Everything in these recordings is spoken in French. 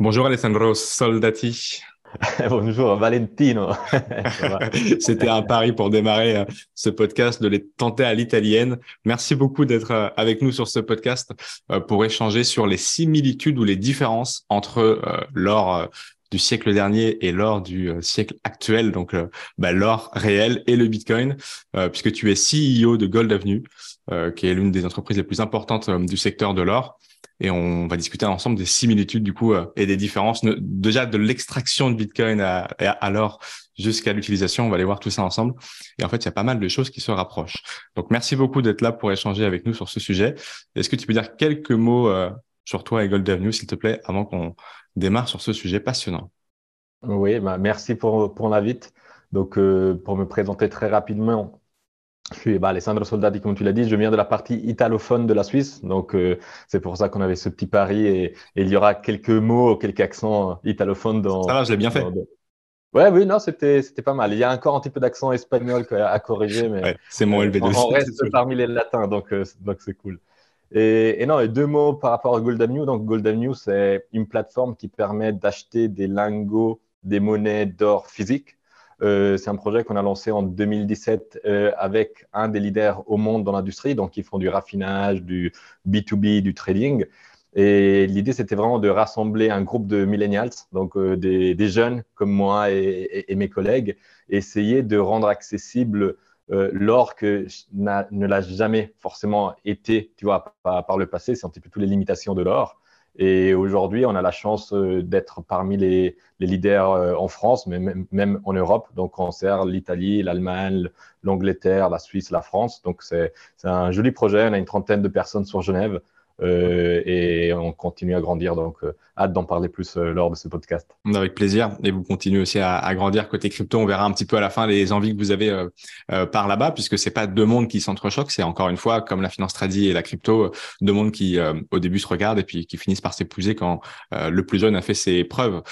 Bonjour Alessandro Soldati. Bonjour Valentino. C'était un pari pour démarrer euh, ce podcast de les tenter à l'italienne. Merci beaucoup d'être euh, avec nous sur ce podcast euh, pour échanger sur les similitudes ou les différences entre l'or du siècle dernier et l'or du siècle actuel, donc bah, l'or réel et le Bitcoin, puisque tu es CEO de Gold Avenue, qui est l'une des entreprises les plus importantes du secteur de l'or et on va discuter ensemble des similitudes du coup euh, et des différences déjà de l'extraction de Bitcoin à, à l'or jusqu'à l'utilisation. On va aller voir tout ça ensemble. Et en fait, il y a pas mal de choses qui se rapprochent. Donc, merci beaucoup d'être là pour échanger avec nous sur ce sujet. Est-ce que tu peux dire quelques mots euh, sur toi et Gold Avenue, s'il te plaît, avant qu'on démarre sur ce sujet passionnant? Oui, bah, merci pour, pour l'invite. Donc, euh, pour me présenter très rapidement, je suis bah, Alessandro Soldati, comme tu l'as dit. Je viens de la partie italophone de la Suisse. Donc, euh, c'est pour ça qu'on avait ce petit pari. Et, il y aura quelques mots, quelques accents italophones dans. Ça va, je l'ai bien fait. Ouais, oui, non, c'était, c'était pas mal. Il y a encore un petit peu d'accent espagnol à corriger, mais. c'est mon LB2. On, reste parmi les latins, donc, euh, donc c'est cool. Et, et, non, deux mots par rapport à Gold Avenue. Donc, Gold Avenue, c'est une plateforme qui permet d'acheter des lingots, des monnaies d'or physiques euh, c'est un projet qu'on a lancé en 2017 euh, avec un des leaders au monde dans l'industrie, donc ils font du raffinage, du B2B, du trading. Et l'idée, c'était vraiment de rassembler un groupe de millennials, donc euh, des, jeunes comme moi et, mes collègues, et essayer de rendre accessible l'or que ne l'a jamais forcément été, tu vois, par, par le passé. C'est un petit peu toutes les limitations de l'or. Et aujourd'hui, on a la chance euh, d'être parmi les, leaders euh, en France, mais même, en Europe. Donc, on sert l'Italie, l'Allemagne, l'Angleterre, la Suisse, la France. Donc, c'est un joli projet. On a une trentaine de personnes sur Genève. Euh, et on continue à grandir. Donc, euh, hâte d'en parler plus euh, lors de ce podcast. Avec plaisir. Et vous continuez aussi à, grandir côté crypto. On verra un petit peu à la fin les envies que vous avez par là-bas, puisque c'est pas deux mondes qui s'entrechoquent. C'est encore une fois, comme la finance tradie et la crypto, deux mondes qui au début se regardent et puis qui finissent par s'épouser quand le plus jeune a fait ses preuves.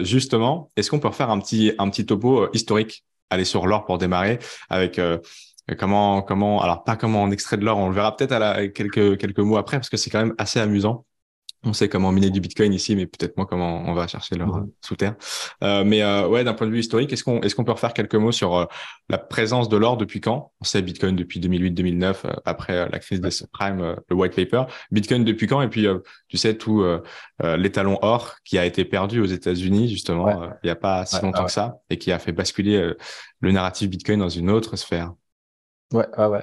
justement, est-ce qu'on peut refaire un petit un petit topo historique? Aller sur l'or pour démarrer avec Comment, comment, alors pas comment on extrait de l'or, on le verra peut-être à quelques, quelques mots après parce que c'est quand même assez amusant. On sait comment miner du Bitcoin ici, mais peut-être moins comment on va chercher l'or sous terre. Euh, mais euh, ouais, d'un point de vue historique, est-ce qu'on est-ce qu'on peut refaire quelques mots sur euh, la présence de l'or depuis quand? On sait Bitcoin depuis 2008-2009, après la crise des subprimes, le white paper. Bitcoin depuis quand? Et puis tu sais tout l'étalon or qui a été perdu aux États-Unis justement il n'y a pas si longtemps que ça et qui a fait basculer le narratif Bitcoin dans une autre sphère. Ouais, ah ouais.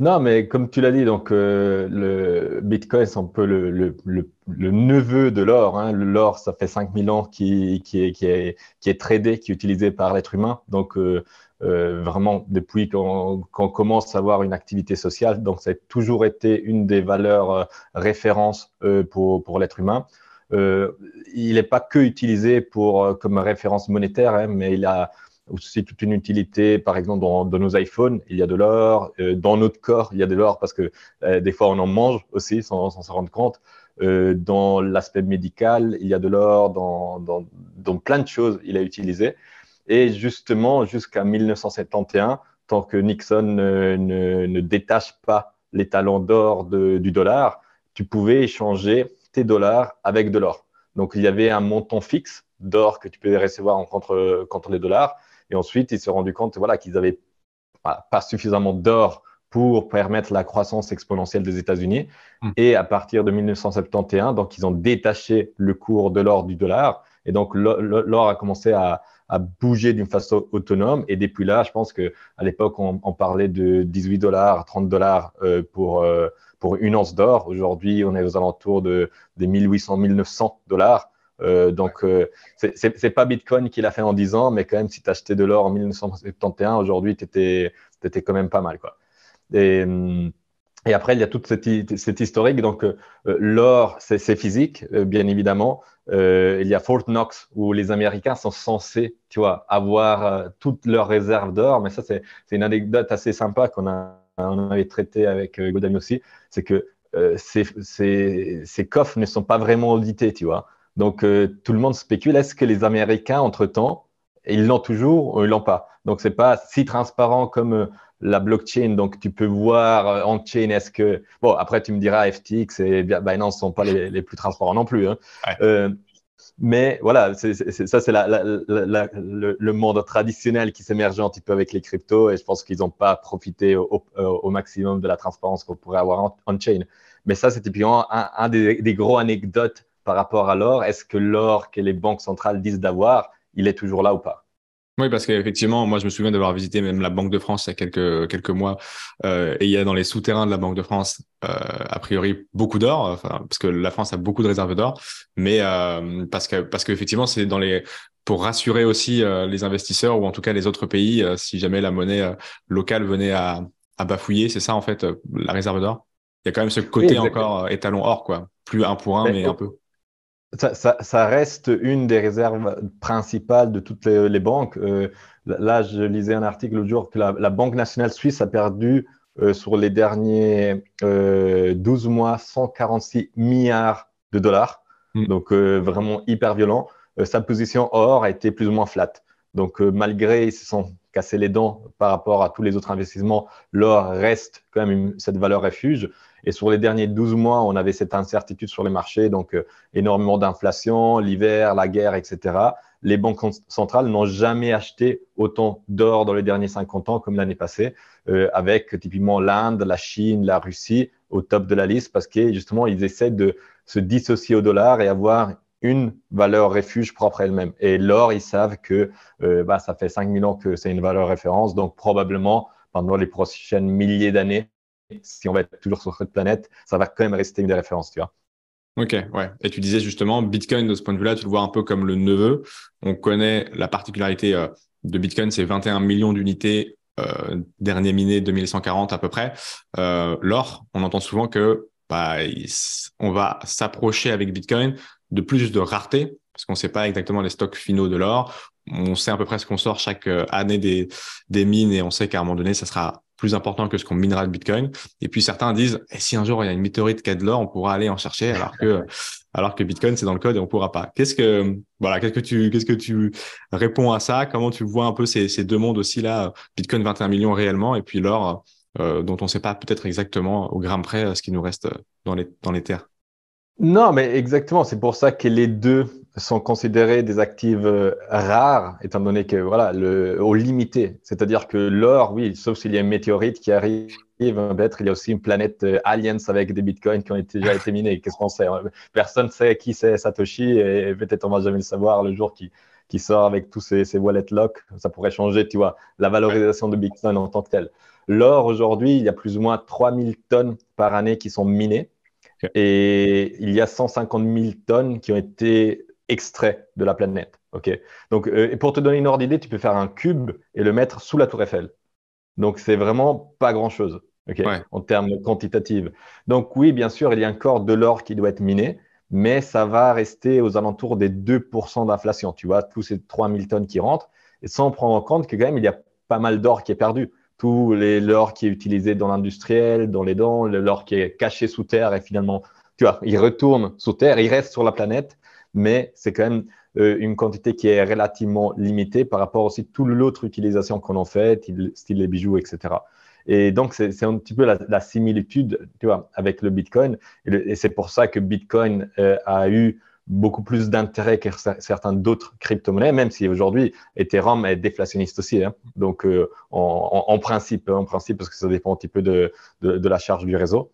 Non, mais comme tu l'as dit, donc euh, le Bitcoin, c'est un peu le, neveu de l'or. Hein. L'or, ça fait 5000 ans qui, est, qui, est, qui est tradé, qui est utilisé par l'être humain. Donc, euh, euh, vraiment, depuis qu'on commence à avoir une activité sociale, donc ça a toujours été une des valeurs références pour, pour l'être humain. il n'est pas que utilisé pour, comme référence monétaire, hein, mais il a aussi toute une utilité, par exemple, dans, nos iPhones, il y a de l'or. Euh, dans notre corps, il y a de l'or parce que euh, des fois, on en mange aussi sans s'en rendre compte. Euh, dans l'aspect médical, il y a de l'or. Dans, dans, dans, plein de choses, il a utilisé. Et justement, jusqu'à 1971, tant que Nixon ne, ne, détache pas les talents d'or du dollar, tu pouvais échanger tes dollars avec de l'or. Donc, il y avait un montant fixe d'or que tu pouvais recevoir en contre, contre les dollars. Et ensuite, ils se sont rendus compte voilà, qu'ils n'avaient pas, suffisamment d'or pour permettre la croissance exponentielle des États-Unis. Hmm. Et à partir de 1971, donc ils ont détaché le cours de l'or du dollar. Et donc l'or a commencé à, bouger d'une façon autonome. Et depuis là, je pense qu'à l'époque, on, parlait de 18 dollars, 30 dollars euh, pour, euh, pour une once d'or. Aujourd'hui, on est aux alentours de, des 1800, 1900 dollars. Euh, donc, euh, c'est pas Bitcoin qui l'a fait en 10 ans, mais quand même, si tu achetais de l'or en 1971, aujourd'hui, tu étais, étais, quand même pas mal. Quoi. Et, et après, il y a toute cette, cette historique. Donc, euh, l'or, c'est physique, bien évidemment. il y a Fort Knox, où les Américains sont censés, tu vois, avoir toutes leurs réserves d'or. Mais ça, c'est une anecdote assez sympa qu'on a, on avait traité avec Godami aussi. C'est que ces, ces, ces coffres ne sont pas vraiment audités, tu vois. Donc, euh, tout le monde spécule, est-ce que les Américains, entre-temps, ils l'ont toujours ou ils l'ont pas? Donc, c'est pas si transparent comme euh, la blockchain. Donc, tu peux voir euh, en chain, est-ce que... Bon, après, tu me diras, FTX et Binance ne sont pas les, plus transparents non plus. Hein. Mais voilà, ça, c'est le, monde traditionnel qui s'émerge un petit peu avec les cryptos et je pense qu'ils n'ont pas profité au, maximum de la transparence qu'on pourrait avoir on-chain. Mais ça, c'est typiquement un, des, des, gros anecdotes par rapport à l'or. Est-ce que l'or que les banques centrales disent d'avoir, il est toujours là ou pas? Oui, parce qu'effectivement, moi, je me souviens d'avoir visité même la Banque de France il y a quelques quelques mois, euh, et il y a dans les souterrains de la Banque de France, euh, a priori, beaucoup d'or, enfin, parce que la France a beaucoup de réserves d'or, mais euh, parce que parce qu'effectivement, c'est dans les pour rassurer aussi les investisseurs ou en tout cas les autres pays, si jamais la monnaie locale venait à à bafouiller, c'est ça en fait la réserve d'or? Il y a quand même ce côté encore étalon or, quoi, plus un pour un, mais un peu. Ça, reste une des réserves principales de toutes les, banques. Euh, là, je lisais un article l'autre jour que la, Banque nationale suisse a perdu euh, sur les derniers 12 euh, mois 146 milliards de dollars. Mm. Donc, vraiment hyper violent. sa position or a été plus ou moins flat. Donc, malgré ils se sont cassés les dents par rapport à tous les autres investissements, l'or reste quand même cette valeur refuge. Et sur les derniers 12 mois, on avait cette incertitude sur les marchés, donc euh, énormément d'inflation, l'hiver, la guerre, etc. Les banques centrales n'ont jamais acheté autant d'or dans les derniers 50 ans comme l'année passée, euh, avec typiquement l'Inde, la Chine, la Russie au top de la liste, parce que justement, ils essaient de se dissocier au dollar et avoir une valeur refuge propre elle-même. Et l'or, ils savent que euh, bah, ça fait 5000 ans que c'est une valeur référence, donc probablement pendant les prochaines milliers d'années, si on va être toujours sur cette planète, ça va quand même rester une des références, tu vois. Ok, ouais. Et tu disais justement, Bitcoin, de ce point de vue-là, tu le vois un peu comme le neveu. On connaît la particularité euh, de Bitcoin, c'est 21 millions d'unités, euh, dernier miné 2140 à peu près. Euh, L'or, on entend souvent que bah, on va s'approcher avec Bitcoin de plus de rareté, parce qu'on ne sait pas exactement les stocks finaux de l'or. On sait à peu près ce qu'on sort chaque année des, des mines et on sait qu'à un moment donné, ça sera plus important que ce qu'on minera de Bitcoin. Et puis certains disent, eh, si un jour il y a une météorite qui a de l'or, on pourra aller en chercher, alors que alors que Bitcoin c'est dans le code et on pourra pas. Qu'est-ce que voilà, qu'est-ce que tu qu'est-ce que tu réponds à ça? Comment tu vois un peu ces, ces deux mondes aussi là? Bitcoin 21 millions réellement et puis l'or euh, dont on ne sait pas peut-être exactement au gramme près ce qui nous reste dans les dans les terres. Non, mais exactement. C'est pour ça que les deux sont considérés des actifs euh, rares, étant donné que voilà, le, au limité. C'est-à-dire que l'or, oui, sauf s'il y a une météorite qui arrive, peut-être il y a aussi une planète euh, aliens avec des bitcoins qui ont été, déjà été minés. Qu'est-ce qu'on sait hein? Personne ne sait qui c'est Satoshi et peut-être on va jamais le savoir le jour qui, qui sort avec tous ces, ces wallet locks. Ça pourrait changer, tu vois, la valorisation de bitcoin en tant que tel. L'or, aujourd'hui, il y a plus ou moins 3000 tonnes par année qui sont minées. Et il y a 150 000 tonnes qui ont été extraits de la planète. Ok? Donc, euh, pour te donner une ordre d'idée, tu peux faire un cube et le mettre sous la Tour Eiffel. Donc, c'est vraiment pas grand-chose en termes quantitatifs. Donc, oui, bien sûr, il y a encore de l'or qui doit être miné, mais ça va rester aux alentours des 2% d'inflation. Tu vois, tous ces 3000 tonnes qui rentrent, et sans prendre en compte que quand même, il y a pas mal d'or qui est perdu tout l'or qui est utilisé dans l'industriel, dans les dents, l'or qui est caché sous terre et finalement, tu vois, il retourne sous terre, il reste sur la planète, mais c'est quand même euh, une quantité qui est relativement limitée par rapport aussi à toute l'autre utilisation qu'on en fait, style les bijoux, etc. Et donc, c'est un petit peu la, similitude, tu vois, avec le Bitcoin. Et, c'est pour ça que Bitcoin euh, a eu beaucoup plus d'intérêt que certains d'autres crypto-monnaies, même si aujourd'hui Ethereum est déflationniste aussi. Hein. Donc, euh, en, principe, en principe, parce que ça dépend un petit peu de, la charge du réseau.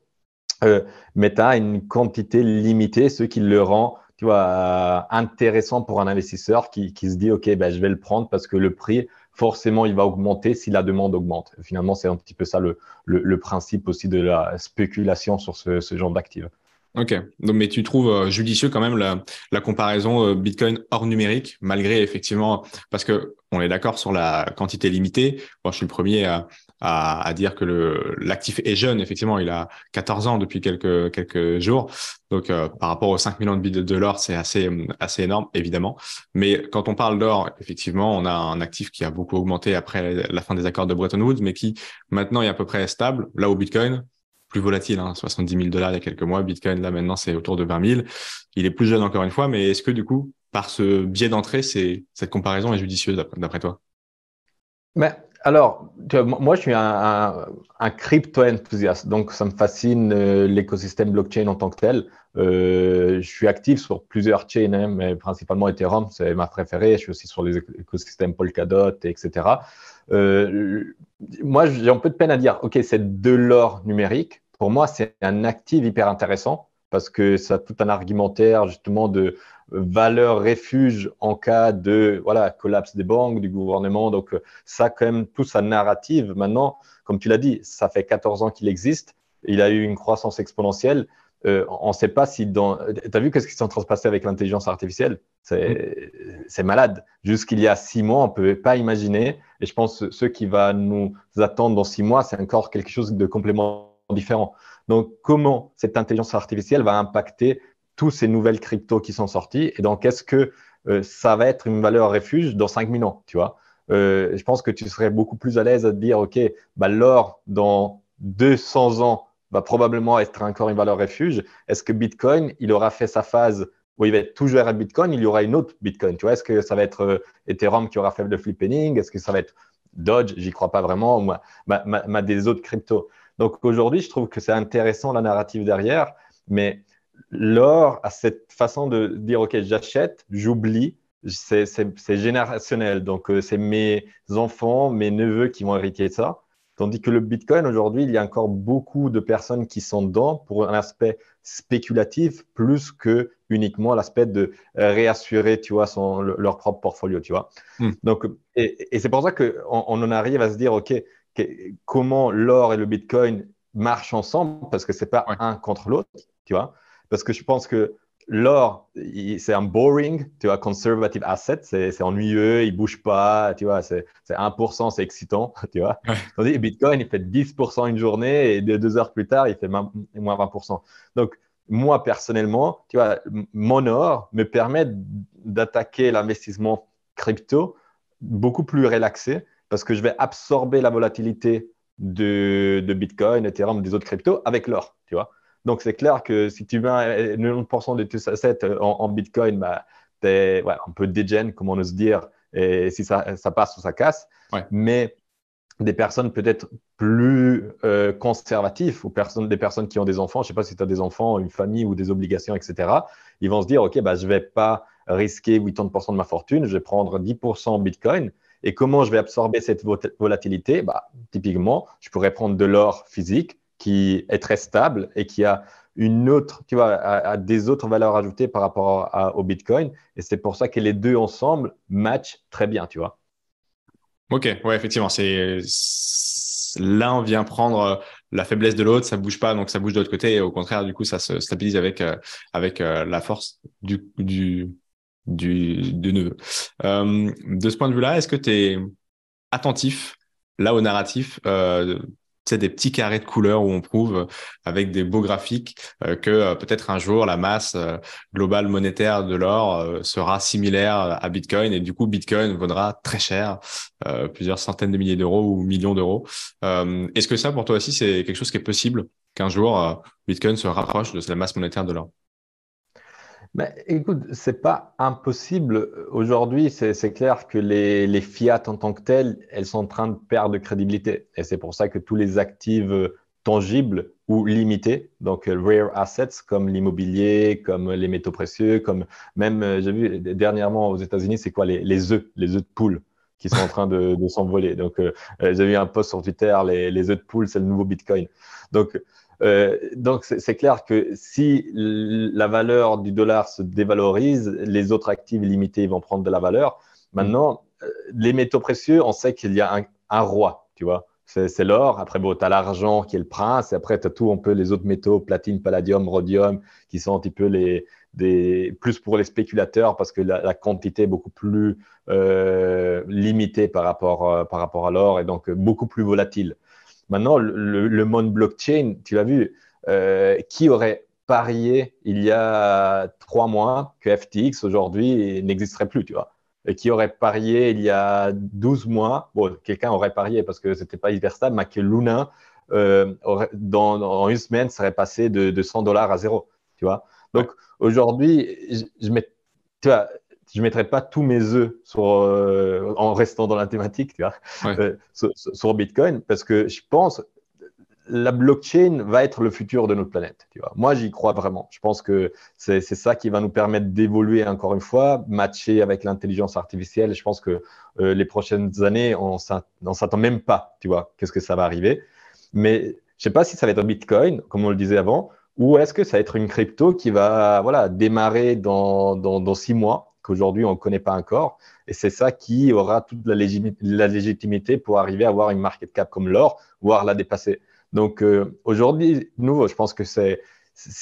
Euh, tu as une quantité limitée, ce qui le rend tu vois, intéressant pour un investisseur qui, qui se dit, OK, ben, je vais le prendre parce que le prix, forcément, il va augmenter si la demande augmente. Finalement, c'est un petit peu ça le, le, le, principe aussi de la spéculation sur ce, ce genre d'actifs. Ok, donc mais tu trouves euh, judicieux quand même la, la comparaison euh, Bitcoin hors numérique, malgré effectivement, parce que on est d'accord sur la quantité limitée. Moi, je suis le premier à, à, à dire que l'actif est jeune. Effectivement, il a 14 ans depuis quelques quelques jours. Donc, euh, par rapport aux 5 millions de bits de l'or, c'est assez assez énorme, évidemment. Mais quand on parle d'or, effectivement, on a un actif qui a beaucoup augmenté après la fin des accords de Bretton Woods, mais qui maintenant est à peu près stable. Là où Bitcoin, plus volatile, hein, 70 000 dollars il y a quelques mois. Bitcoin, là, maintenant, c'est autour de 20 000. Il est plus jeune encore une fois, mais est-ce que du coup, par ce biais d'entrée, c'est, cette comparaison est judicieuse d'après toi? Mais alors, moi, je suis un, crypto-enthousiaste, donc ça me fascine euh, l'écosystème blockchain en tant que tel. Euh, je suis actif sur plusieurs chains, hein, mais principalement Ethereum, c'est ma préférée. Je suis aussi sur les écosystèmes Polkadot, etc. Euh, moi, j'ai un peu de peine à dire, OK, c'est de l'or numérique. Pour moi, c'est un actif hyper intéressant parce que ça a tout un argumentaire justement de valeur refuge en cas de voilà, collapse des banques, du gouvernement. Donc, ça, quand même, tout sa narrative. Maintenant, comme tu l'as dit, ça fait 14 ans qu'il existe. Il a eu une croissance exponentielle. Euh, on ne sait pas si dans. Tu as vu qu'est-ce qui s'est en train de se passer avec l'intelligence artificielle? C'est malade. Jusqu'il y a six mois, on ne pouvait pas imaginer. Et je pense que ce qui va nous attendre dans six mois, c'est encore quelque chose de complètement différent. Donc, comment cette intelligence artificielle va impacter tous ces nouvelles cryptos qui sont sorties et donc est-ce que euh, ça va être une valeur refuge dans 5000 ans, tu vois? Euh, Je pense que tu serais beaucoup plus à l'aise à te dire, OK, bah, l'or dans 200 ans va probablement être encore une valeur refuge. Est-ce que Bitcoin, il aura fait sa phase où il va être toujours à Bitcoin, il y aura une autre Bitcoin, tu vois? Est-ce que ça va être euh, Ethereum qui aura fait le flipping Est-ce que ça va être Dodge J'y crois pas vraiment, ou ma, des autres cryptos. Donc aujourd'hui, je trouve que c'est intéressant la narrative derrière, mais l'or a cette façon de dire, OK, j'achète, j'oublie, c'est générationnel. Donc, euh, c'est mes enfants, mes neveux qui vont hériter de ça. Tandis que le Bitcoin, aujourd'hui, il y a encore beaucoup de personnes qui sont dedans pour un aspect spéculatif plus que uniquement l'aspect de réassurer, tu vois, son, leur propre portfolio, tu vois. Hmm. Donc, et, c'est pour ça qu'on on en arrive à se dire, OK, comment l'or et le Bitcoin marchent ensemble, parce que c'est pas un contre l'autre, tu vois parce que je pense que l'or, c'est un boring, tu vois, conservative asset, c'est ennuyeux, il bouge pas, tu vois, c'est 1%, c'est excitant, tu vois. Tandis Bitcoin, il fait 10% une journée et deux heures plus tard, il fait moins 20%. Donc, moi, personnellement, tu vois, mon or me permet d'attaquer l'investissement crypto beaucoup plus relaxé parce que je vais absorber la volatilité de, de Bitcoin, Ethereum, des autres cryptos avec l'or, tu vois. Donc, c'est clair que si tu mets 90% de tes assets en, en Bitcoin, bah, tu es ouais, un peu dégène, comme on ose dire, et si ça, ça passe ou ça casse. Mais des personnes peut-être plus euh, conservatives ou personnes, des personnes qui ont des enfants, je ne sais pas si tu as des enfants, une famille ou des obligations, etc., ils vont se dire, OK, bah, je ne vais pas risquer 80% de ma fortune, je vais prendre 10% en Bitcoin. Et comment je vais absorber cette volatilité? Bah, Typiquement, je pourrais prendre de l'or physique, qui est très stable et qui a une autre, tu vois, a, des autres valeurs ajoutées par rapport au Bitcoin. Et c'est pour ça que les deux ensemble matchent très bien, tu vois. Ok, ouais, effectivement, c'est l'un vient prendre euh, la faiblesse de l'autre, ça bouge pas, donc ça bouge de l'autre côté, et au contraire, du coup, ça se stabilise avec euh, avec euh, la force du, du neveu. de ce point de vue-là, est-ce que tu es attentif là au narratif c'est des petits carrés de couleurs où on prouve euh, avec des beaux graphiques euh, que euh, peut-être un jour la masse globale monétaire de l'or sera similaire à Bitcoin et du coup Bitcoin vaudra très cher, plusieurs centaines de milliers d'euros ou millions d'euros. Est-ce que ça pour toi aussi c'est quelque chose qui est possible qu'un jour Bitcoin se rapproche de la masse monétaire de l'or? Mais écoute, c'est pas impossible. Aujourd'hui, c'est clair que les, les, fiat en tant que tels, elles sont en train de perdre de crédibilité. Et c'est pour ça que tous les actifs tangibles ou limités, donc rare assets comme l'immobilier, comme les métaux précieux, comme même, euh, j'ai vu dernièrement aux États-Unis, c'est quoi les, les œufs, les œufs de poule qui sont en train de, de s'envoler. Donc, euh, j'ai vu un post sur Twitter, les, les œufs de poule, c'est le nouveau Bitcoin. Donc, euh, donc, c'est clair que si la valeur du dollar se dévalorise, les autres actifs limités vont prendre de la valeur. Maintenant, euh, les métaux précieux, on sait qu'il y a un, roi, tu vois. C'est l'or. Après, bon, tu as l'argent qui est le prince. Et après, tu as tout un peu les autres métaux, platine, palladium, rhodium, qui sont un petit peu les, des, plus pour les spéculateurs parce que la, quantité est beaucoup plus euh, limitée par rapport, par rapport à l'or et donc beaucoup plus volatile. Maintenant, le, monde blockchain, tu l'as vu, euh, qui aurait parié il y a trois mois que FTX aujourd'hui n'existerait plus, tu vois? Et qui aurait parié il y a 12 mois, bon, quelqu'un aurait parié parce que c'était pas hyper stable, mais que Luna, euh, dans, dans, une semaine, serait passé de, 100 dollars à zéro, tu vois? Donc aujourd'hui, je, tu vois, je ne mettrais pas tous mes œufs sur, en restant dans la thématique, tu vois, sur, sur, Bitcoin, parce que je pense la blockchain va être le futur de notre planète. Tu vois. Moi, j'y crois vraiment. Je pense que c'est ça qui va nous permettre d'évoluer encore une fois, matcher avec l'intelligence artificielle. Je pense que euh, les prochaines années, on ne s'attend même pas, tu vois, qu'est-ce que ça va arriver. Mais je ne sais pas si ça va être Bitcoin, comme on le disait avant, ou est-ce que ça va être une crypto qui va voilà, démarrer dans, dans, six mois, qu'aujourd'hui on ne connaît pas encore. Et c'est ça qui aura toute la, légitimité pour arriver à avoir une market cap comme l'or, voire la dépasser. Donc euh, aujourd'hui, nouveau, je pense que c'est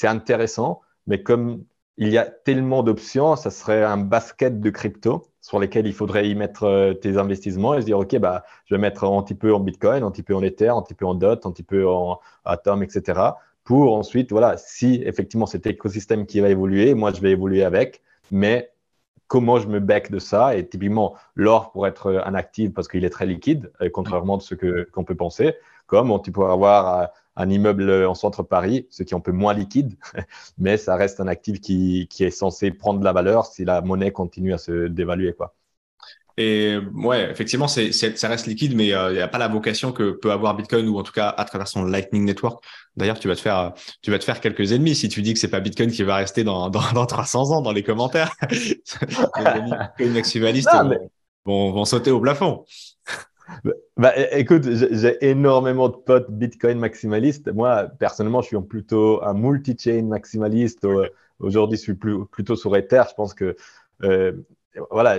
intéressant, mais comme il y a tellement d'options, ça serait un basket de crypto sur lesquels il faudrait y mettre euh, tes investissements et se dire, OK, bah, je vais mettre un petit peu en Bitcoin, un petit peu en Ether, un petit peu en DOT, un petit peu en Atom, etc. Pour ensuite, voilà, si effectivement cet écosystème qui va évoluer, moi, je vais évoluer avec, mais comment je me bec de ça Et typiquement, l'or pour être un actif parce qu'il est très liquide, euh, contrairement à ce qu'on peut penser comme tu pourrais avoir un immeuble en centre Paris, ce qui est un peu moins liquide, mais ça reste un actif qui, est censé prendre de la valeur si la monnaie continue à se dévaluer. Quoi. Et ouais, effectivement, c'est, ça reste liquide, mais euh, il n'y a pas la vocation que peut avoir Bitcoin ou en tout cas à travers son Lightning Network. D'ailleurs, tu vas te faire, tu vas te faire quelques ennemis si tu dis que c'est pas Bitcoin qui va rester dans, dans, 300 ans dans les commentaires. les maximalistes vont, vont sauter au plafond. Bah, écoute, j'ai énormément de potes Bitcoin maximalistes. Moi, personnellement, je suis plutôt un multi-chain maximaliste. Aujourd'hui, je suis plus, plutôt sur Ether. Je pense que euh, voilà,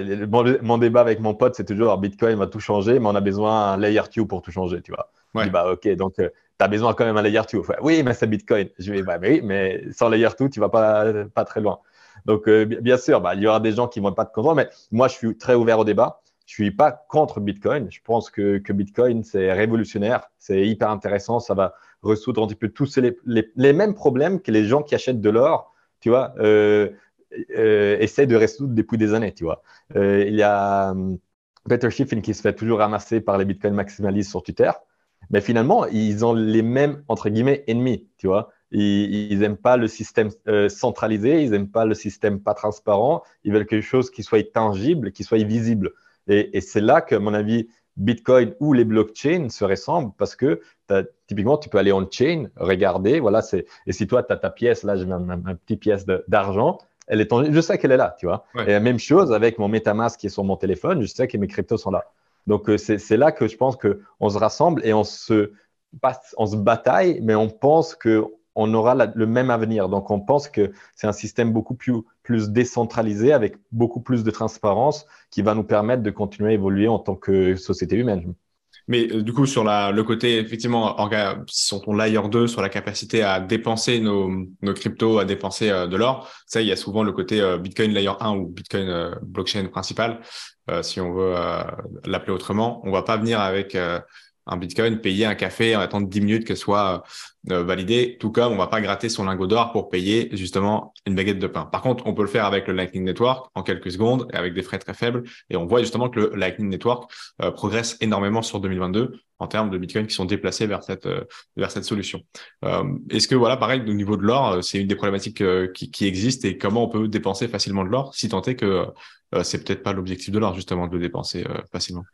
mon, débat avec mon pote, c'est toujours Bitcoin va tout changer, mais on a besoin d'un layer 2 pour tout changer, tu vois. Je dis, bah, ok, donc euh, tu as besoin quand même d'un layer 2. oui, mais c'est Bitcoin. Je dis, bah, mais oui, mais sans layer 2, tu vas pas, pas très loin. Donc, euh, bien sûr, bah, il y aura des gens qui vont pas te comprendre, mais moi, je suis très ouvert au débat. Je suis pas contre Bitcoin. Je pense que, que Bitcoin, c'est révolutionnaire, c'est hyper intéressant. Ça va résoudre un petit peu tous les, les, mêmes problèmes que les gens qui achètent de l'or, tu vois, euh, euh, essaient de résoudre depuis des années, tu vois. Euh, il y a um, Peter Schiffin qui se fait toujours ramasser par les Bitcoin maximalistes sur Twitter. Mais finalement, ils ont les mêmes, entre guillemets, ennemis, tu vois. Ils n'aiment pas le système euh, centralisé, ils n'aiment pas le système pas transparent, ils veulent quelque chose qui soit tangible, qui soit visible. Et, c'est là que, à mon avis, Bitcoin ou les blockchains se ressemblent parce que typiquement, tu peux aller on-chain, regarder, voilà, et si toi, tu as ta pièce, là, j'ai ma, petite pièce d'argent, elle est je sais qu'elle est là, tu vois. Et la même chose avec mon MetaMask qui est sur mon téléphone, je sais que mes cryptos sont là. Donc, euh, c'est là que je pense qu'on se rassemble et on se, on se bataille, mais on pense que on aura le même avenir. Donc, on pense que c'est un système beaucoup plus, plus, décentralisé, avec beaucoup plus de transparence, qui va nous permettre de continuer à évoluer en tant que société humaine. Mais euh, du coup, sur la, le côté, effectivement, sur ton layer 2, sur la capacité à dépenser nos, nos cryptos, à dépenser euh, de l'or, ça, il y a souvent le côté euh, Bitcoin layer 1 ou Bitcoin blockchain principal, si on veut l'appeler autrement. On va pas venir avec un Bitcoin, payer un café en attendant 10 minutes que soit euh, validé, tout comme on va pas gratter son lingot d'or pour payer justement une baguette de pain. Par contre, on peut le faire avec le Lightning Network en quelques secondes et avec des frais très faibles. Et on voit justement que le Lightning Network euh, progresse énormément sur 2022 en termes de Bitcoin qui sont déplacés vers cette, euh, vers cette solution. Est-ce que, voilà, pareil, au niveau de l'or, c'est une des problématiques qui, qui existent et comment on peut dépenser facilement de l'or si tant est que c'est peut-être pas l'objectif de l'or, justement, de le dépenser facilement?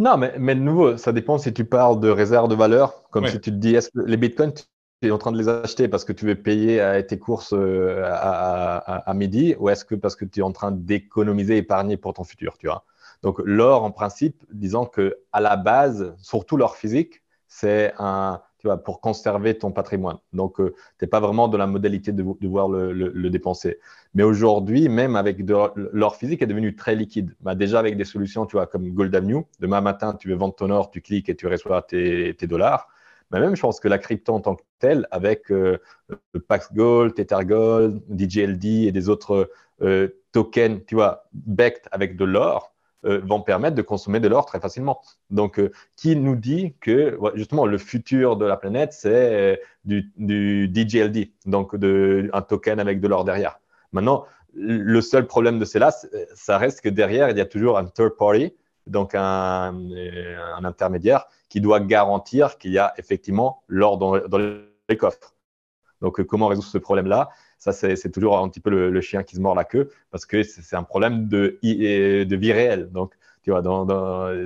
Non, mais, mais de nouveau, ça dépend si tu parles de réserve de valeur, comme si tu te dis, est-ce que les bitcoins, tu es en train de les acheter parce que tu veux payer à tes courses euh, à, midi, ou est-ce que parce que tu es en train d'économiser, épargner pour ton futur, tu vois? Donc l'or, en principe, disons que à la base, surtout l'or physique, c'est un, tu vois, pour conserver ton patrimoine. Donc, euh, tu n'es pas vraiment dans la modalité de, de voir le, le, dépenser. Mais aujourd'hui, même avec de l'or physique est devenu très liquide. Bah, déjà avec des solutions, tu vois, comme Gold Avenue. Demain matin, tu veux vendre ton or, tu cliques et tu reçois tes, tes dollars. Mais même, je pense que la crypto en tant que telle, avec euh, Pax Gold, Tether Gold, DJLD et des autres euh, tokens, tu vois, backed avec de l'or, euh, vont permettre de consommer de l'or très facilement. Donc, euh, qui nous dit que justement le futur de la planète, c'est euh, du, DGLD, donc de, un token avec de l'or derrière. Maintenant, le seul problème de cela, ça reste que derrière, il y a toujours un third party, donc un, intermédiaire, qui doit garantir qu'il y a effectivement l'or dans les coffres. Donc, comment résoudre ce problème-là? Ça, c'est toujours un petit peu le, chien qui se mord la queue parce que c'est un problème de, vie réelle. Donc, tu vois,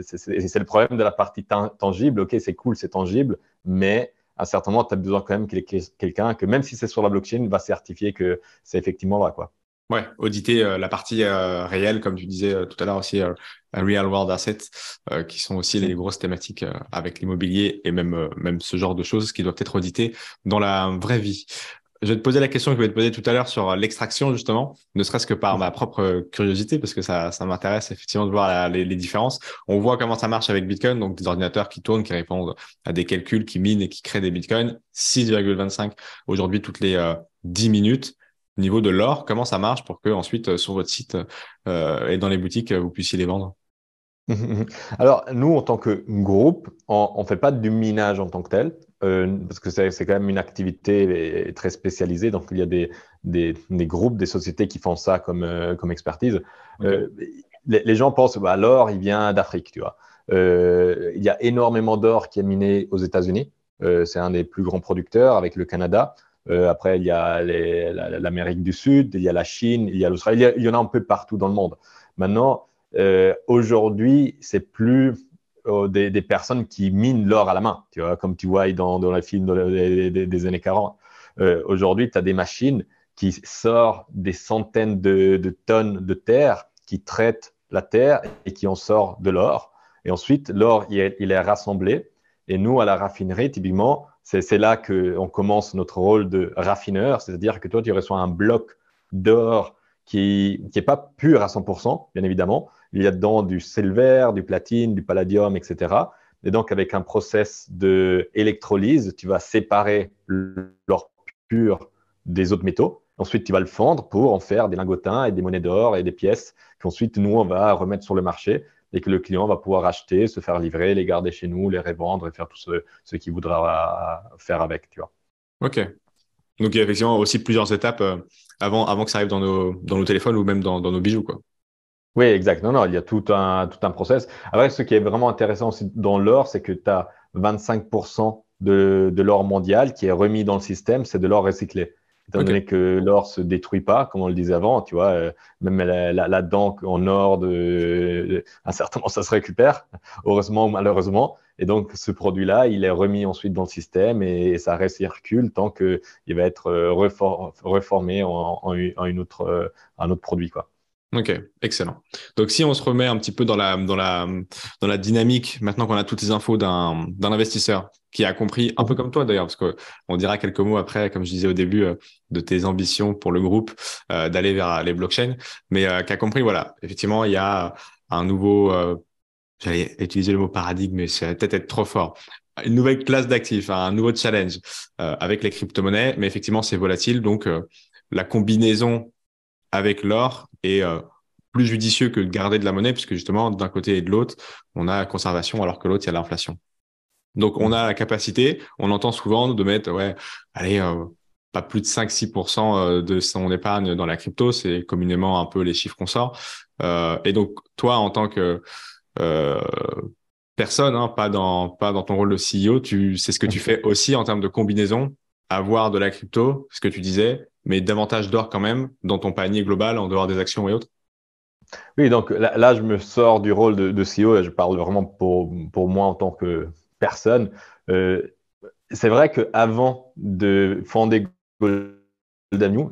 c'est le problème de la partie tangible. OK, c'est cool, c'est tangible, mais à un certain moment, tu as besoin quand même qu'il y ait quelqu'un que, même si c'est sur la blockchain, va certifier que c'est effectivement vrai. Quoi. Ouais, auditer euh, la partie euh, réelle, comme tu disais euh, tout à l'heure aussi, real world assets, qui sont aussi les grosses thématiques avec l'immobilier et même ce genre de choses qui doivent être auditées dans la vraie vie. Je vais te poser la question que je vais te poser tout à l'heure sur l'extraction justement, ne serait-ce que par ma propre curiosité, parce que ça, ça m'intéresse effectivement de voir les, différences. On voit comment ça marche avec Bitcoin, donc des ordinateurs qui tournent, qui répondent à des calculs, qui minent et qui créent des Bitcoins. 6,25 aujourd'hui toutes les 10 minutes au niveau de l'or, comment ça marche pour que ensuite euh, sur votre site euh, et dans les boutiques vous puissiez les vendre? Alors nous, en tant que groupe, on ne fait pas du minage en tant que tel, euh, parce que c'est quand même une activité très spécialisée. Donc il y a des, des, groupes, des sociétés qui font ça comme, comme expertise. les, gens pensent, bah, l'or, il vient d'Afrique, tu vois. il y a énormément d'or qui est miné aux États-Unis. c'est un des plus grands producteurs avec le Canada. Euh, après, il y a l'Amérique du Sud, il y a la Chine, il y a l'Australie, il, y en a un peu partout dans le monde. Maintenant, euh, aujourd'hui, c'est plus euh, des, personnes qui minent l'or à la main, tu vois, comme tu vois dans, dans les films des, années 40. aujourd'hui, tu as des machines qui sortent des centaines de, tonnes de terre, qui traitent la terre et qui en sortent de l'or. Et ensuite, l'or, il, est rassemblé. Et nous, à la raffinerie, typiquement, c'est là qu'on commence notre rôle de raffineur, c'est-à-dire que toi, tu reçois un bloc d'or qui n'est pas pur à 100%, bien évidemment. Il y a dedans du silver, du platine, du palladium, etc. Et donc, avec un process d'électrolyse, tu vas séparer l'or pur des autres métaux. Ensuite, tu vas le fondre pour en faire des lingotins et des monnaies d'or et des pièces qu'ensuite, nous, on va remettre sur le marché et que le client va pouvoir acheter, se faire livrer, les garder chez nous, les revendre et faire tout ce, qu'il voudra faire avec, tu vois. Ok. Donc il y a effectivement aussi plusieurs étapes euh, avant, que ça arrive dans nos, téléphones ou même dans, nos bijoux. Oui, exact. Non, non, il y a tout un, tout un process. Après, ce qui est vraiment intéressant aussi dans l'or, c'est que tu as 25% de, de l'or mondial qui est remis dans le système, c'est de l'or recyclé étant donné que l'or se détruit pas, comme on le disait avant, tu vois, euh, même la, la, dent en or, de, un certain moment, ça se récupère, heureusement ou malheureusement. Et donc, ce produit-là, il est remis ensuite dans le système et, ça recircule tant qu'il va être euh, reformé en, en, une autre, euh, un autre produit, quoi. Ok, excellent. Donc si on se remet un petit peu dans la dynamique maintenant qu'on a toutes les infos d'un investisseur qui a compris un peu comme toi d'ailleurs parce que on dira quelques mots après comme je disais au début euh, de tes ambitions pour le groupe euh, d'aller vers les blockchains mais euh, qui a compris voilà effectivement il y a un nouveau j'allais utiliser le mot paradigme mais ça va peut-être être trop fort une nouvelle classe d'actifs un nouveau challenge avec les crypto-monnaies mais effectivement c'est volatile donc la combinaison avec l'or est euh, plus judicieux que de garder de la monnaie, puisque justement, d'un côté et de l'autre, on a la conservation, alors que l'autre, il y a l'inflation. Donc, on a la capacité, on entend souvent de mettre, ouais, allez, euh, pas plus de 5-6% euh, de son épargne dans la crypto, c'est communément un peu les chiffres qu'on sort. et donc, toi, en tant que personne, hein, pas dans pas dans ton rôle de CEO, tu c'est ce que tu fais aussi en termes de combinaison, avoir de la crypto, ce que tu disais, mais davantage d'or quand même dans ton panier global en dehors des actions et autres Oui, donc là, je me sors du rôle de, CEO et je parle vraiment pour, pour moi en tant que personne. Euh, c'est vrai qu'avant de fonder Golden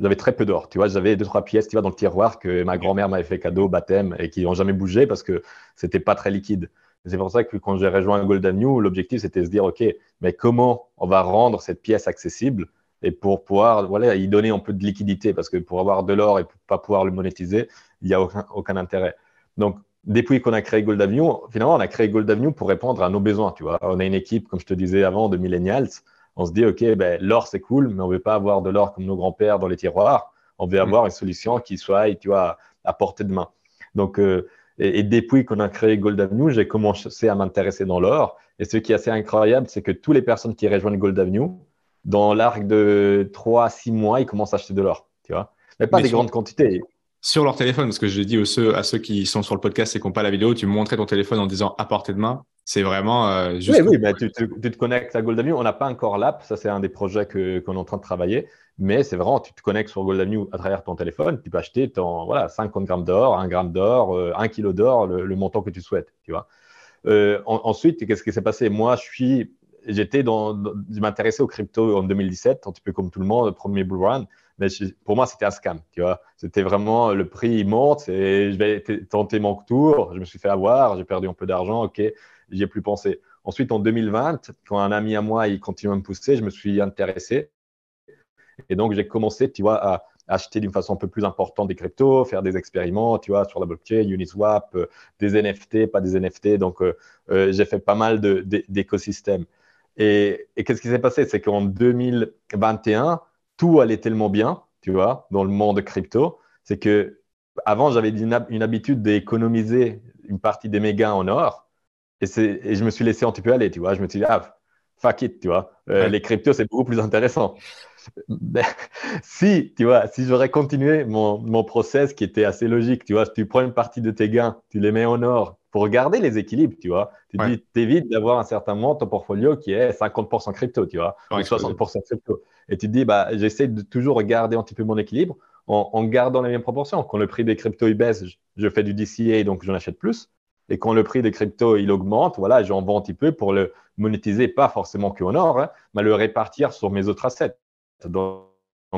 j'avais très peu d'or. Tu vois, j'avais deux, trois pièces tu vois, dans le tiroir que ma grand-mère m'avait fait cadeau, baptême, et qui n'ont jamais bougé parce que c'était pas très liquide. C'est pour ça que quand j'ai rejoint Golden New, l'objectif c'était de se dire, OK, mais comment on va rendre cette pièce accessible et pour pouvoir voilà, y donner un peu de liquidité, parce que pour avoir de l'or et pour pas pouvoir le monétiser, il n'y a aucun, aucun intérêt. Donc, depuis qu'on a créé Gold Avenue, finalement, on a créé Gold Avenue pour répondre à nos besoins. Tu vois, on a une équipe, comme je te disais avant, de millennials. On se dit, OK, ben, l'or, c'est cool, mais on ne veut pas avoir de l'or comme nos grands-pères dans les tiroirs. On veut avoir une solution qui soit, tu vois, à portée de main. Donc, euh, et, depuis qu'on a créé Gold Avenue, j'ai commencé à m'intéresser dans l'or. Et ce qui est assez incroyable, c'est que toutes les personnes qui rejoignent Gold Avenue, dans l'arc de 3 à 6 mois, ils commencent à acheter de l'or, tu vois. Mais pas des grandes quantités. Sur leur téléphone, parce que je dis ceux, à ceux qui sont sur le podcast et qui n'ont pas la vidéo, tu montrais ton téléphone en disant à portée de main. C'est vraiment euh, juste. Oui, oui bah, tu, te connectes à Gold On n'a pas encore l'app, ça c'est un des projets qu'on est en train de travailler. Mais c'est vraiment, tu te connectes sur Gold à travers ton téléphone, tu peux acheter ton, voilà, 50 grammes d'or, 1 gramme d'or, 1 kilo d'or, le, montant que tu souhaites. Tu vois. ensuite, qu'est-ce qui s'est passé? Moi, je suis j'étais dans, je m'intéressais aux crypto en 2017, un petit peu comme tout le monde, le premier bull run. Mais pour moi, c'était un scam, tu vois. C'était vraiment le prix il monte et je vais tenter mon tour. Je me suis fait avoir, j'ai perdu un peu d'argent, ok, j'y ai plus pensé. Ensuite, en 2020, quand un ami à moi il continue à me pousser, je me suis intéressé et donc j'ai commencé, tu vois, à acheter d'une façon un peu plus importante des cryptos, faire des expériments, tu vois, sur la blockchain, Uniswap, euh, des NFT, pas des NFT. Donc, euh, euh, j'ai fait pas mal d'écosystèmes. Et, qu'est-ce qui s'est passé? C'est qu'en 2021, tout allait tellement bien, tu vois, dans le monde crypto. C'est que avant, j'avais une, une, habitude d'économiser une partie des mégas en or. Et, et, je me suis laissé un petit peu aller, tu vois. Je me suis dit, ah, fuck it, tu vois. Euh, les cryptos, c'est beaucoup plus intéressant. si, tu vois, si j'aurais continué mon, mon, process qui était assez logique, tu vois, tu prends une partie de tes gains, tu les mets en or pour garder les équilibres, tu vois. Tu évites d'avoir un certain moment ton portfolio qui est 50% crypto, tu vois, ou 60% crypto. Et tu te dis, bah, j'essaie de toujours garder un petit peu mon équilibre en, gardant les mêmes proportions. Quand le prix des cryptos il baisse, je, fais du DCA, donc j'en achète plus. Et quand le prix des cryptos il augmente, voilà, j'en vends un petit peu pour le monétiser, pas forcément qu'en or, hein, mais le répartir sur mes autres assets. Donc,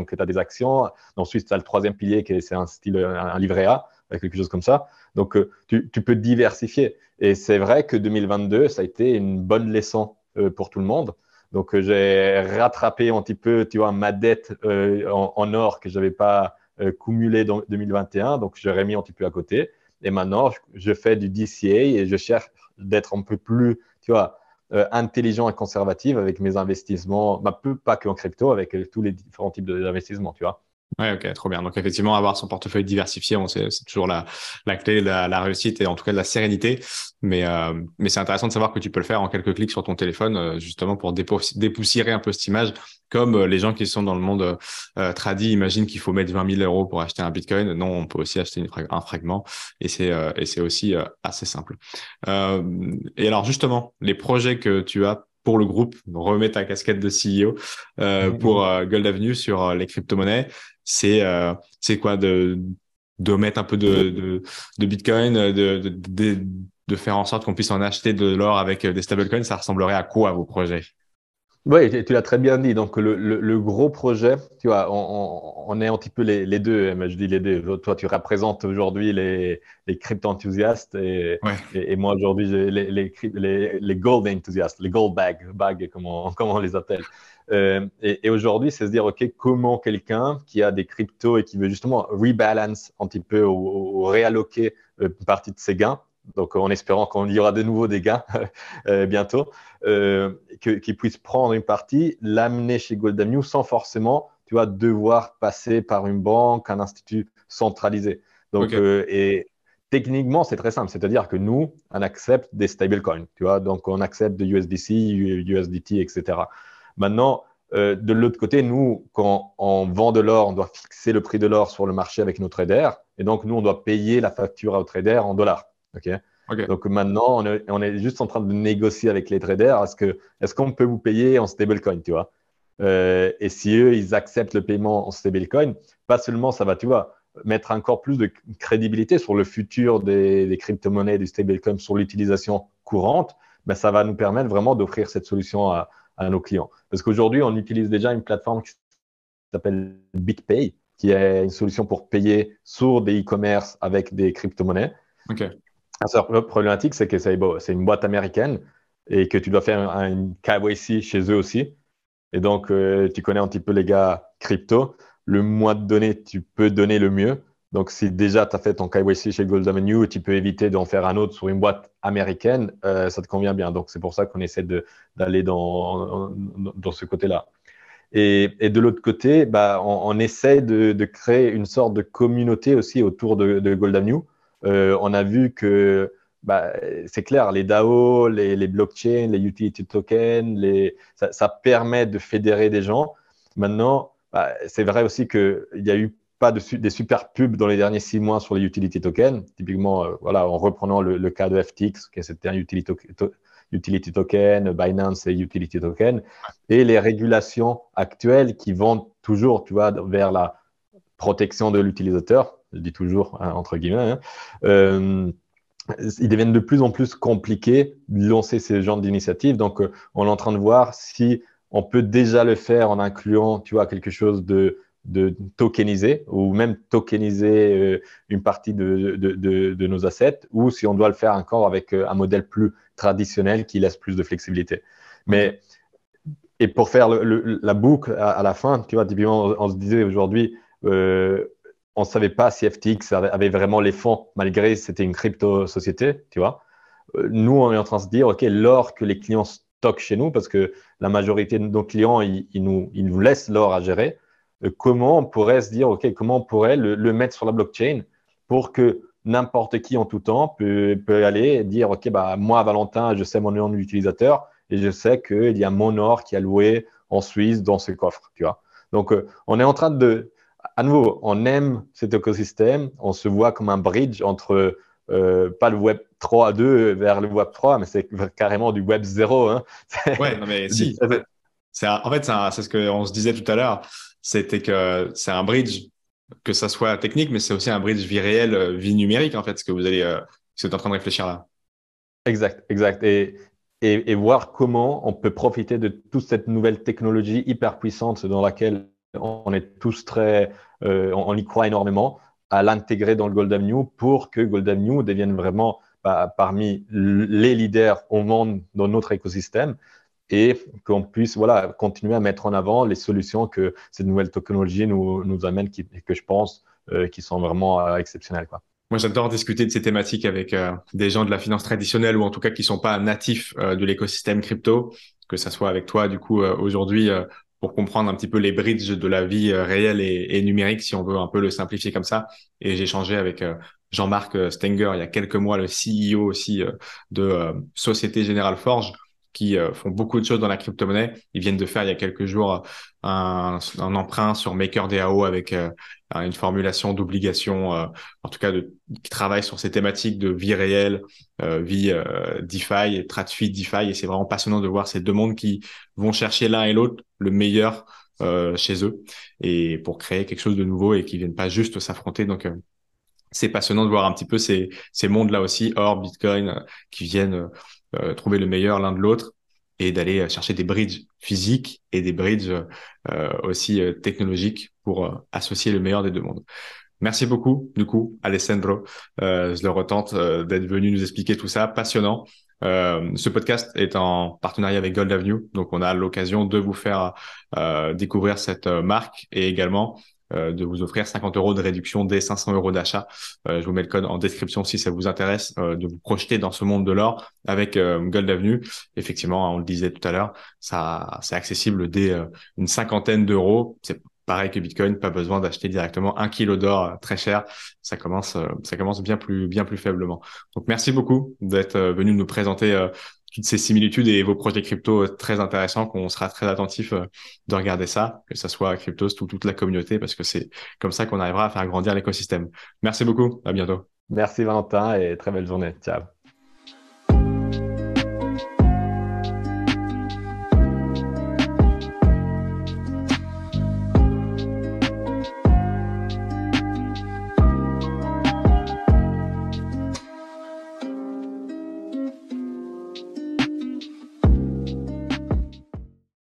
tu as des actions. Ensuite, tu as le troisième pilier qui est un style, un livret A quelque chose comme ça. Donc, euh, tu, peux diversifier. Et c'est vrai que 2022, ça a été une bonne leçon euh, pour tout le monde. Donc, euh, j'ai rattrapé un petit peu, tu vois, ma dette en, or que je n'avais pas cumulée dans 2021. Donc, j'ai remis un petit peu à côté. Et maintenant, je, fais du DCA et je cherche d'être un peu plus, tu vois, intelligent et conservatif avec mes investissements, bah, pas que en crypto, avec tous les différents types d'investissements, tu vois. Ouais, ok, trop bien. Donc effectivement, avoir son portefeuille diversifié, c'est toujours la, la clé de la, réussite et en tout cas de la sérénité. Mais, euh, mais c'est intéressant de savoir que tu peux le faire en quelques clics sur ton téléphone, euh, justement pour dépoussiérer un peu cette image. Comme euh, les gens qui sont dans le monde euh, tradi imaginent qu'il faut mettre 20 000 euros pour acheter un Bitcoin. Non, on peut aussi acheter un fragment et c'est et c'est aussi assez simple. et alors justement, les projets que tu as pour le groupe, remets ta casquette de CEO euh, pour euh, Gold Avenue sur euh, les crypto-monnaies. C'est c'est quoi de de mettre un peu de de, de Bitcoin, de, de, de faire en sorte qu'on puisse en acheter de l'or avec des stablecoins? Ça ressemblerait à quoi vos projets? Oui, tu l'as très bien dit. Donc, le, le, gros projet, tu vois, on, on, est un petit peu les, les, deux. Mais je dis les deux. Toi, tu représentes aujourd'hui les, les crypto-enthousiastes et, et, moi, aujourd'hui, les, les, les, gold enthousiastes, les gold bag, bag comme, on, on les appelle. Euh, et, et aujourd'hui, c'est se dire, OK, comment quelqu'un qui a des cryptos et qui veut justement rebalance un petit peu ou, ou réalloquer euh, une partie de ses gains donc en espérant qu'on y aura de nouveaux dégâts euh, bientôt, euh, qu'ils puissent prendre une partie, l'amener chez Goldam sans forcément, tu vois, devoir passer par une banque, un institut centralisé. Donc, euh, et techniquement, c'est très simple, c'est-à-dire que nous, on accepte des stablecoins, tu vois, donc on accepte de USDC, USDT, etc. Maintenant, de l'autre côté, nous, quand on vend de l'or, on doit fixer le prix de l'or sur le marché avec nos traders, et donc nous, on doit payer la facture aux traders en dollars. Donc maintenant, on est, juste en train de négocier avec les traders. Est-ce que est-ce qu'on peut vous payer en stablecoin, tu vois? Euh, Et si eux, ils acceptent le paiement en stablecoin, pas seulement ça va, tu vois, mettre encore plus de crédibilité sur le futur des, crypto-monnaies, du stablecoin, sur l'utilisation courante, ben ça va nous permettre vraiment d'offrir cette solution à, nos clients. Parce qu'aujourd'hui, on utilise déjà une plateforme qui s'appelle BitPay, qui est une solution pour payer sur des e-commerce avec des crypto-monnaies. Okay. La problématique, c'est que c'est une boîte américaine et que tu dois faire un, KYC chez eux aussi. Et donc, euh, tu connais un petit peu les gars crypto. Le mois de données, tu peux donner le mieux. Donc, si déjà tu as fait ton KYC chez Gold Avenue, tu peux éviter d'en faire un autre sur une boîte américaine, euh, ça te convient bien. Donc, c'est pour ça qu'on essaie d'aller dans, dans ce côté-là. Et, de l'autre côté, bah, on, essaie de, créer une sorte de communauté aussi autour de, de Gold Avenue euh, on a vu que bah, c'est clair, les DAO, les, blockchains, les utility tokens, ça, permet de fédérer des gens. Maintenant, bah, c'est vrai aussi qu'il y a eu pas de super pubs dans les derniers six mois sur les utility tokens. Typiquement, voilà, en reprenant le, cas de FTX, qui c'était un utility, utility token, Binance et utility token, et les régulations actuelles qui vont toujours, tu vois, vers la protection de l'utilisateur. Je dis toujours hein, entre guillemets. Hein. Euh, ils deviennent de plus en plus compliqués de lancer ce genre d'initiative. Donc, euh, on est en train de voir si on peut déjà le faire en incluant, tu vois, quelque chose de, de tokenisé ou même tokeniser euh, une partie de, nos assets ou si on doit le faire encore avec un modèle plus traditionnel qui laisse plus de flexibilité. Mais, et pour faire la boucle à, la fin, tu vois, typiquement, on, se disait aujourd'hui, on ne savait pas si FTX avait, vraiment les fonds, malgré c'était une crypto-société, tu vois. Euh, nous, on est en train de se dire, OK, l'or que les clients stockent chez nous, parce que la majorité de nos clients, ils, nous, ils nous, laissent l'or à gérer, euh, comment on pourrait se dire, OK, comment on pourrait le, mettre sur la blockchain pour que n'importe qui en tout temps peut, peut, aller dire, OK, bah, moi, Valentin, je sais mon nom d'utilisateur et je sais qu'il y a mon or qui est loué en Suisse dans ce coffre, tu vois. Donc, euh, on est en train de, à nouveau, on aime cet écosystème, on se voit comme un bridge entre euh, pas le Web 3 à 2 vers le Web 3, mais c'est carrément du Web 0. Hein. Ouais, non mais si. C'est en fait, c'est ce qu'on se disait tout à l'heure, c'était que c'est un bridge, que ça soit technique, mais c'est aussi un bridge vie réelle, euh, vie numérique, en fait, ce que vous allez, euh, ce que êtes en train de réfléchir là. Exact, exact. Et, et, et, voir comment on peut profiter de toute cette nouvelle technologie hyper puissante dans laquelle on est tous très, euh, on, y croit énormément, à l'intégrer dans le Gold Avenue pour que Gold Avenue devienne vraiment bah, parmi les leaders au monde dans notre écosystème et qu'on puisse voilà, continuer à mettre en avant les solutions que cette nouvelle technologie nous, nous amène, que je pense euh, qui sont vraiment euh, exceptionnelles. Quoi. Moi, j'adore discuter de ces thématiques avec des gens de la finance traditionnelle ou en tout cas qui sont pas natifs de l'écosystème crypto, que ça soit avec toi, du coup, aujourd'hui, pour comprendre un petit peu les bridges de la vie euh, réelle et, numérique, si on veut un peu le simplifier comme ça. Et j'ai échangé avec euh, Jean-Marc euh, Stenger il y a quelques mois, le CEO aussi de Société Générale Forge, qui font beaucoup de choses dans la crypto-monnaie. Ils viennent de faire il y a quelques jours un, un emprunt sur MakerDAO avec une formulation d'obligation, en tout cas de, qui travaille sur ces thématiques de vie réelle, vie DeFi, TradFi DeFi. Et c'est vraiment passionnant de voir ces deux mondes qui vont chercher l'un et l'autre le meilleur euh, chez eux et pour créer quelque chose de nouveau et qui viennent pas juste s'affronter. Donc euh, c'est passionnant de voir un petit peu ces, ces mondes-là aussi, or Bitcoin, euh, qui viennent trouver le meilleur l'un de l'autre et d'aller chercher des bridges physiques et des bridges aussi technologiques pour associer le meilleur des deux mondes. Merci beaucoup, du coup, Alessandro. je le retente d'être venu nous expliquer tout ça. Passionnant. Euh, ce podcast est en partenariat avec Gold Avenue, donc on a l'occasion de vous faire euh, découvrir cette euh, marque et également de vous offrir 50 euros de réduction dès 500 euros d'achat. je vous mets le code en description si ça vous intéresse de vous projeter dans ce monde de l'or avec Gold Avenue. Effectivement, on le disait tout à l'heure, ça c'est accessible dès une cinquantaine d'euros. C'est pareil que Bitcoin, pas besoin d'acheter directement un kilo d'or euh, très cher. Ça commence, euh, ça commence bien plus, bien plus faiblement. Donc, merci beaucoup d'être euh, venu nous présenter toutes ces similitudes et vos projets crypto très intéressants qu'on sera très attentif de regarder ça, que ce soit Cryptos ou toute la communauté, parce que c'est comme ça qu'on arrivera à faire grandir l'écosystème. Merci beaucoup. À bientôt. Merci Valentin et très belle journée. Ciao.